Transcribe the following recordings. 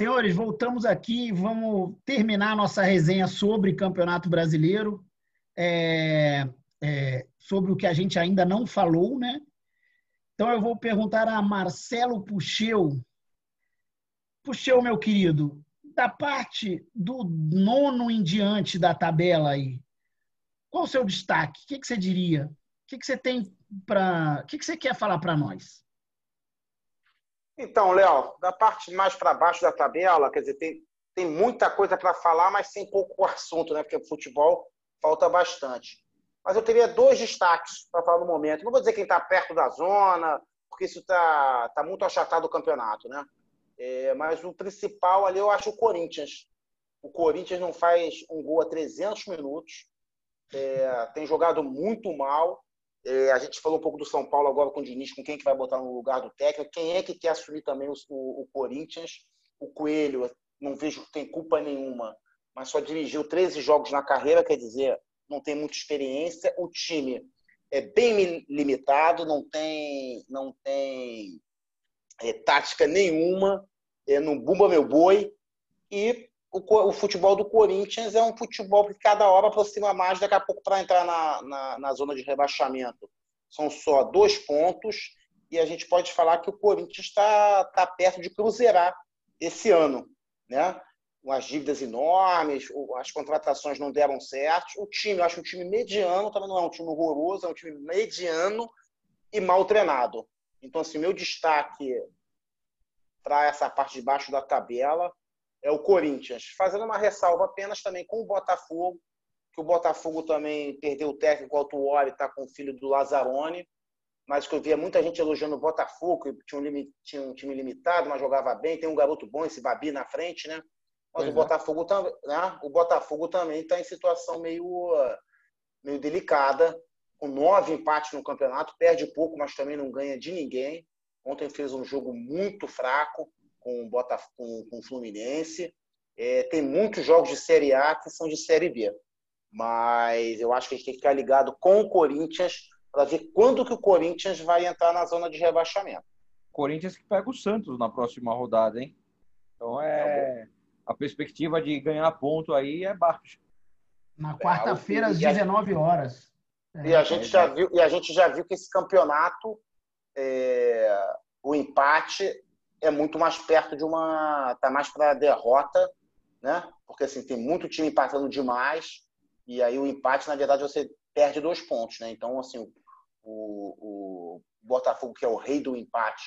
Senhores, voltamos aqui e vamos terminar nossa resenha sobre Campeonato Brasileiro, é, é, sobre o que a gente ainda não falou, né? Então eu vou perguntar a Marcelo Puxeu. Puxeu, meu querido, da parte do nono em diante da tabela aí, qual o seu destaque? O que, que você diria? O que, que você tem para. O que, que você quer falar para nós? Então, Léo, da parte mais para baixo da tabela, quer dizer, tem, tem muita coisa para falar, mas sem pouco assunto, né? Porque futebol falta bastante. Mas eu teria dois destaques para falar no momento. Não vou dizer quem está perto da zona, porque isso está tá muito achatado o campeonato, né? É, mas o principal ali eu acho o Corinthians. O Corinthians não faz um gol a 300 minutos, é, tem jogado muito mal. É, a gente falou um pouco do São Paulo agora com o Diniz, com quem que vai botar no lugar do técnico, quem é que quer assumir também o, o, o Corinthians. O Coelho, não vejo que tem culpa nenhuma, mas só dirigiu 13 jogos na carreira, quer dizer, não tem muita experiência. O time é bem limitado, não tem, não tem é, tática nenhuma é, no Bumba Meu Boi. E o, o, futebol do Corinthians é um futebol que cada hora aproxima mais, daqui a pouco, para entrar na, na, na, zona de rebaixamento. São só dois pontos e a gente pode falar que o Corinthians está tá perto de cruzeirar esse ano. Né? As dívidas enormes, as contratações não deram certo. O time, eu acho um time mediano, também não é um time horroroso, é um time mediano e mal treinado. Então, assim, meu destaque para essa parte de baixo da tabela é o Corinthians. Fazendo uma ressalva apenas também com o Botafogo, que o Botafogo também perdeu o técnico Altuori, está com o filho do Lazzaroni, mas que eu via muita gente elogiando o Botafogo, que tinha um, tinha um time limitado, mas jogava bem, tem um garoto bom, esse Babi na frente, né? Mas o, é. Botafogo também, né? o Botafogo também está em situação meio, meio delicada, com nove empates no campeonato, perde pouco, mas também não ganha de ninguém. Ontem fez um jogo muito fraco com o Botafogo, com, com o Fluminense. É, tem muitos jogos de Série A que são de Série B. Mas eu acho que a gente tem que ficar ligado com o Corinthians para ver quando que o Corinthians vai entrar na zona de rebaixamento. Corinthians que pega o Santos na próxima rodada, hein? Então é, é a perspectiva de ganhar ponto aí é baixa. Na quarta-feira às 19 horas. E a gente já viu e a gente já viu que esse campeonato é, o empate é muito mais perto de uma. tá mais para derrota, né? Porque assim, tem muito time empatando demais, e aí o empate, na verdade, você perde dois pontos, né? Então, assim, o, o Botafogo, que é o rei do empate,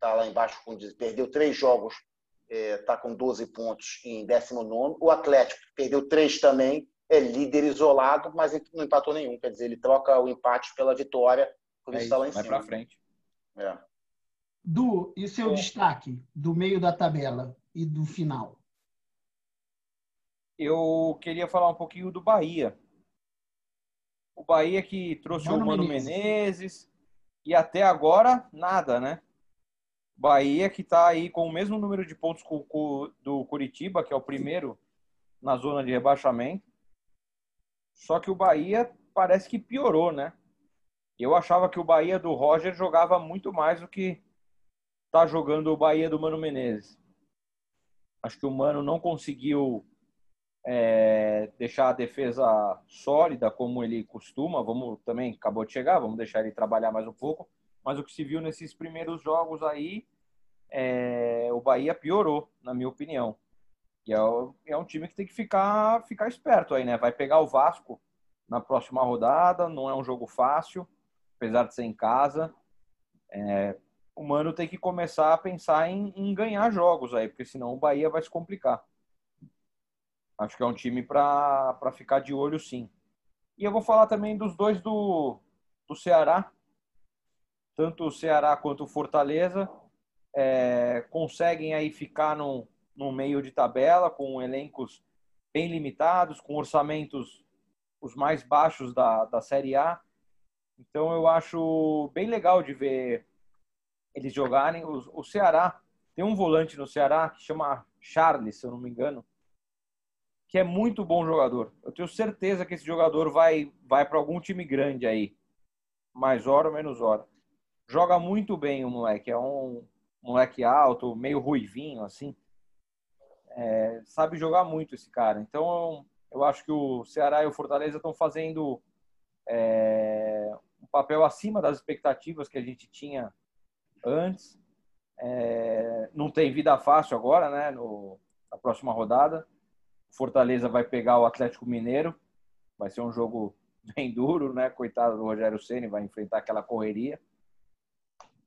tá lá embaixo, com, perdeu três jogos, é, tá com 12 pontos em 19. O Atlético, que perdeu três também, é líder isolado, mas não empatou nenhum. Quer dizer, ele troca o empate pela vitória, por é isso está lá em vai cima. Vai para frente. É. Du, e seu é. destaque do meio da tabela e do final? Eu queria falar um pouquinho do Bahia. O Bahia que trouxe Mano o Mano Menezes. Menezes e até agora nada, né? Bahia que está aí com o mesmo número de pontos do Curitiba, que é o primeiro na zona de rebaixamento. Só que o Bahia parece que piorou, né? Eu achava que o Bahia do Roger jogava muito mais do que está jogando o Bahia do Mano Menezes. Acho que o Mano não conseguiu é, deixar a defesa sólida como ele costuma. Vamos também acabou de chegar, vamos deixar ele trabalhar mais um pouco. Mas o que se viu nesses primeiros jogos aí, é, o Bahia piorou, na minha opinião. E é, é, um time que tem que ficar, ficar esperto aí, né? Vai pegar o Vasco na próxima rodada, não é um jogo fácil, apesar de ser em casa. É, o Mano tem que começar a pensar em, em ganhar jogos aí, porque senão o Bahia vai se complicar. Acho que é um time para ficar de olho, sim. E eu vou falar também dos dois do, do Ceará. Tanto o Ceará quanto o Fortaleza é, conseguem aí ficar no, no meio de tabela, com elencos bem limitados, com orçamentos os mais baixos da, da Série A. Então eu acho bem legal de ver eles jogarem. O, o Ceará tem um volante no Ceará que chama Charles, se eu não me engano, que é muito bom jogador. Eu tenho certeza que esse jogador vai vai para algum time grande aí, mais hora ou menos hora. Joga muito bem o moleque, é um moleque alto, meio ruivinho assim. é, sabe jogar muito esse cara. Então, eu acho que o Ceará e o Fortaleza estão fazendo é, um papel acima das expectativas que a gente tinha antes. É, não tem vida fácil agora, né? No, na próxima rodada. Fortaleza vai pegar o Atlético Mineiro. Vai ser um jogo bem duro, né? Coitado do Rogério Ceni vai enfrentar aquela correria.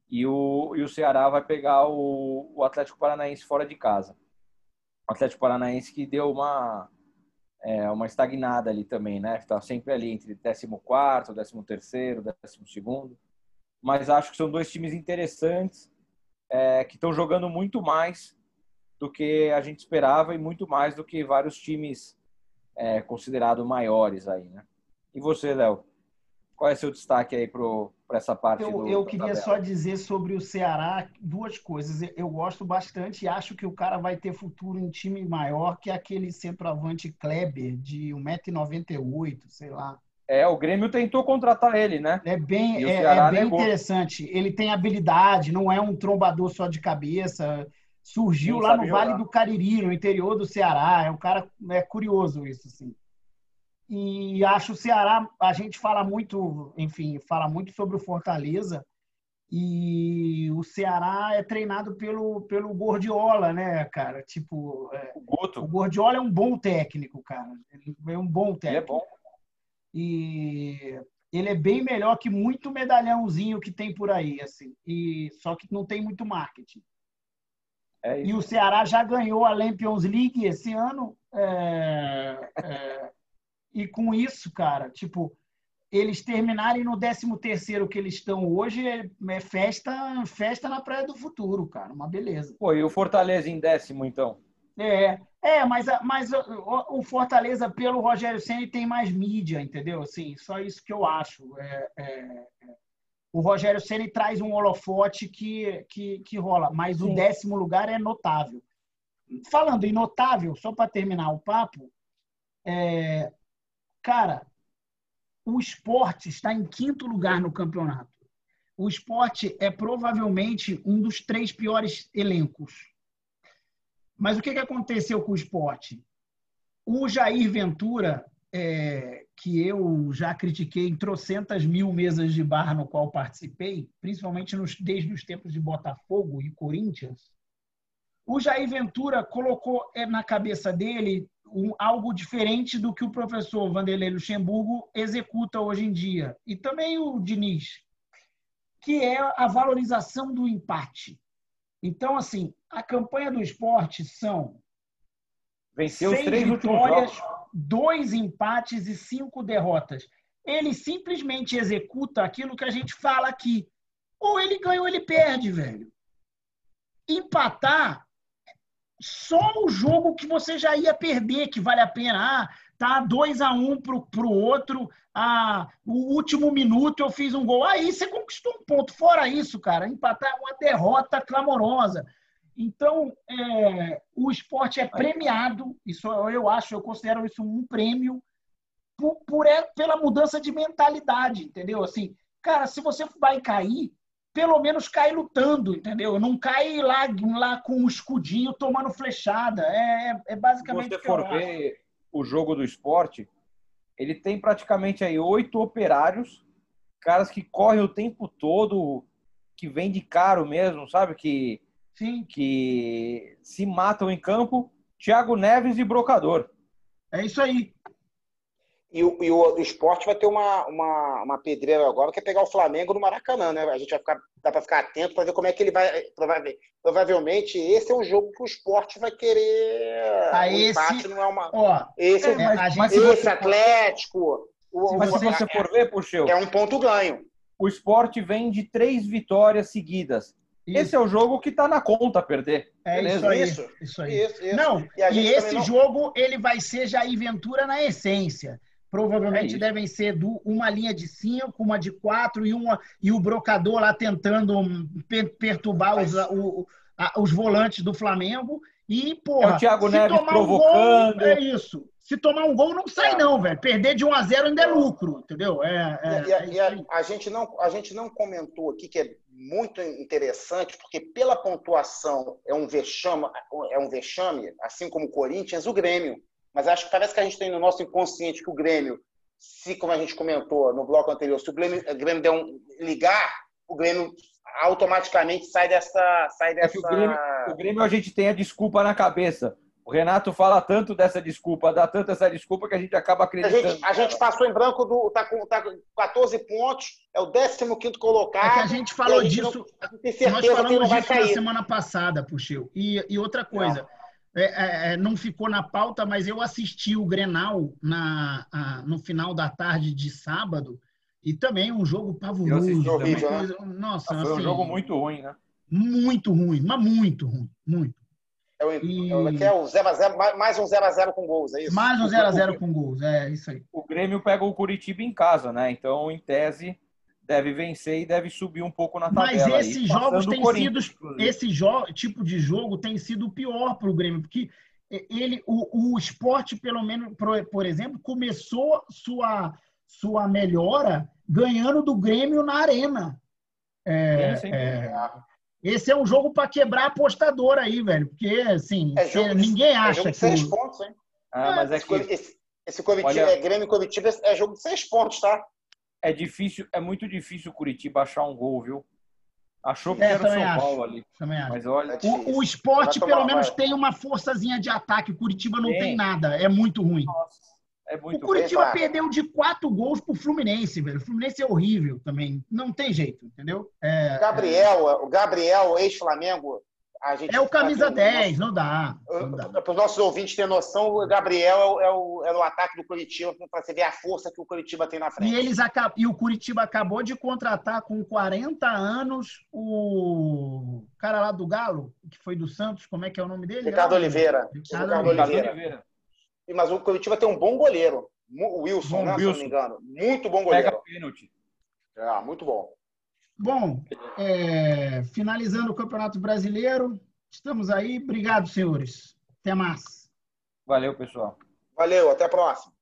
E o, e o Ceará vai pegar o, o Atlético Paranaense fora de casa. O Atlético Paranaense que deu uma, é, uma estagnada ali também, né? Está sempre ali entre 14, 13, 12. Mas acho que são dois times interessantes é, que estão jogando muito mais do que a gente esperava e muito mais do que vários times é, considerados maiores aí, né? E você, Léo? Qual é seu destaque aí para essa parte? Eu, do, eu queria só dizer sobre o Ceará duas coisas. Eu gosto bastante e acho que o cara vai ter futuro em time maior que aquele centroavante Kleber, de 1,98m, sei lá. É, o Grêmio tentou contratar ele, né? É bem, é, é, bem interessante. Ele tem habilidade, não é um trombador só de cabeça. Surgiu lá no jogar. Vale do Cariri, no interior do Ceará. É um cara é curioso isso, assim. E acho o Ceará, a gente fala muito, enfim, fala muito sobre o Fortaleza. E o Ceará é treinado pelo, pelo Gordiola, né, cara? Tipo, é, o, Guto. o Gordiola é um bom técnico, cara. Ele é um bom técnico. Ele é bom. E ele é bem melhor que muito medalhãozinho que tem por aí, assim. E só que não tem muito marketing. É e o Ceará já ganhou a Champions League esse ano. É, é, e com isso, cara, tipo, eles terminarem no 13 terceiro que eles estão hoje é, é, festa, festa na Praia do Futuro, cara, uma beleza. Pô, e o Fortaleza em décimo, então? É, é, mas, mas o, Fortaleza, pelo Rogério Senna, tem mais mídia, entendeu? Assim, só isso que eu acho. É, é, é. o Rogério Senna traz um holofote que, que, que rola, mas Sim. o décimo lugar é notável. Falando em notável, só para terminar o papo, é, cara, o esporte está em quinto lugar no campeonato. O esporte é provavelmente um dos três piores elencos mas o que, que aconteceu com o esporte? O Jair Ventura, é, que eu já critiquei em trocentas mil mesas de bar no qual participei, principalmente nos, desde os tempos de Botafogo e Corinthians, o Jair Ventura colocou é, na cabeça dele um, algo diferente do que o professor Vanderlei Luxemburgo executa hoje em dia. E também o Diniz, que é a valorização do empate. Então, assim, a campanha do esporte são Venceu seis três vitórias, dois empates e cinco derrotas. Ele simplesmente executa aquilo que a gente fala aqui. Ou ele ganha ou ele perde, velho. Empatar só o jogo que você já ia perder, que vale a pena. Ah, tá 2 a 1 um pro, pro outro. Ah, o último minuto eu fiz um gol. Aí você conquistou um ponto. Fora isso, cara, empatar é uma derrota clamorosa. Então, é, o esporte é premiado, isso eu acho, eu considero isso um prêmio por, por, é, pela mudança de mentalidade, entendeu? Assim, cara, se você vai cair, pelo menos cai lutando, entendeu? Não cai lá, lá com o escudinho tomando flechada. É, é, é basicamente. Se você for ver o jogo do esporte, ele tem praticamente aí oito operários, caras que correm o tempo todo, que vende caro mesmo, sabe? Que Sim. que se matam em campo, Thiago Neves e Brocador. É isso aí. E o, e o, esporte vai ter uma, uma, uma pedreira agora, que é pegar o Flamengo no Maracanã, né? A gente vai ficar, dá para ficar atento para ver como é que ele vai. Provavelmente esse é um jogo que o esporte vai querer. Ah, o esse, não é uma. Ó, esse, é, mas, mas esse você, Atlético. O, mas se você é, for ver, Puxeu. É um ponto ganho. O esporte vem de três vitórias seguidas. Isso. Esse é o jogo que está na conta perder. É Beleza? isso aí. Isso, isso aí. Isso, isso. Não, e, e esse não... jogo ele vai ser Jair Ventura na essência. Provavelmente é devem ser do, uma linha de cinco, uma de quatro e, uma, e o brocador lá tentando perturbar Mas... os, o, a, os volantes do Flamengo. E, porra, é o Thiago Neves provocando. Um gol, é isso. Se tomar um gol, não sai, é. não, velho. Perder de 1 a 0 ainda é lucro, entendeu? É, é, e, a, é e a, a, gente não, a gente não comentou aqui, que é muito interessante, porque pela pontuação é um vexame, é um vexame, assim como o Corinthians, o Grêmio. Mas acho que parece que a gente tem no nosso inconsciente que o Grêmio, se como a gente comentou no bloco anterior, se o Grêmio, o Grêmio der um ligar, o Grêmio automaticamente sai dessa, sai dessa. É o, Grêmio, o Grêmio a gente tem a desculpa na cabeça. O Renato fala tanto dessa desculpa, dá tanto essa desculpa que a gente acaba acreditando. A gente, a gente passou em branco, do, tá, com, tá com 14 pontos, é o 15 colocado. É que a gente falou gente disso. Não, nós falamos disso na semana passada, Puxeu. E, e outra coisa, é, é, é, não ficou na pauta, mas eu assisti o Grenal na, a, no final da tarde de sábado. E também um jogo pavoroso. Horrível, né? Nossa, Foi assim, um jogo muito ruim, né? Muito ruim, mas muito ruim, muito. É o, e... é o 0x0, mais um 0x0 com gols, é isso? Mais um 0x0 com gols, é isso aí. O Grêmio pega o Curitiba em casa, né? Então, em tese, deve vencer e deve subir um pouco na tabela. Mas esses aí, jogos têm sido. Esse jo tipo de jogo tem sido pior para o Grêmio, porque ele, o, o esporte, pelo menos, por, exemplo, começou sua, sua melhora ganhando do Grêmio na arena. É, é, esse é um jogo para quebrar apostador aí, velho. Porque, assim, é jogo, ninguém acha é jogo de seis que... pontos, hein? Ah, mas é que... Esse, esse Curitiba, Olha... é Grêmio Curitiba é jogo de seis pontos, tá? É difícil, é muito difícil o Curitiba achar um gol, viu? Achou que é, era o São acho. Paulo ali. Mas olha, é o, o esporte, pelo menos, tem uma forçazinha de ataque. O Curitiba não tem, tem nada. É muito ruim. Nossa. É muito o Curitiba bem, perdeu de quatro gols pro Fluminense, velho. O Fluminense é horrível também. Não tem jeito, entendeu? É, Gabriel, é... o Gabriel, ex-Flamengo. É o camisa 10, não dá. dá. Para os nossos ouvintes terem noção, o Gabriel é o, é o, é o ataque do Curitiba, para você ver a força que o Curitiba tem na frente. E, eles acab... e o Curitiba acabou de contratar com 40 anos o cara lá do Galo, que foi do Santos, como é que é o nome dele? Ricardo Oliveira. Ricardo, Ricardo Oliveira. Oliveira. Mas o Curitiba tem um bom goleiro. O Wilson, bom, né, Wilson. se não me engano. Muito bom goleiro. Pega pênalti. É, muito bom. Bom, é, finalizando o Campeonato Brasileiro, estamos aí. Obrigado, senhores. Até mais. Valeu, pessoal. Valeu, até a próxima.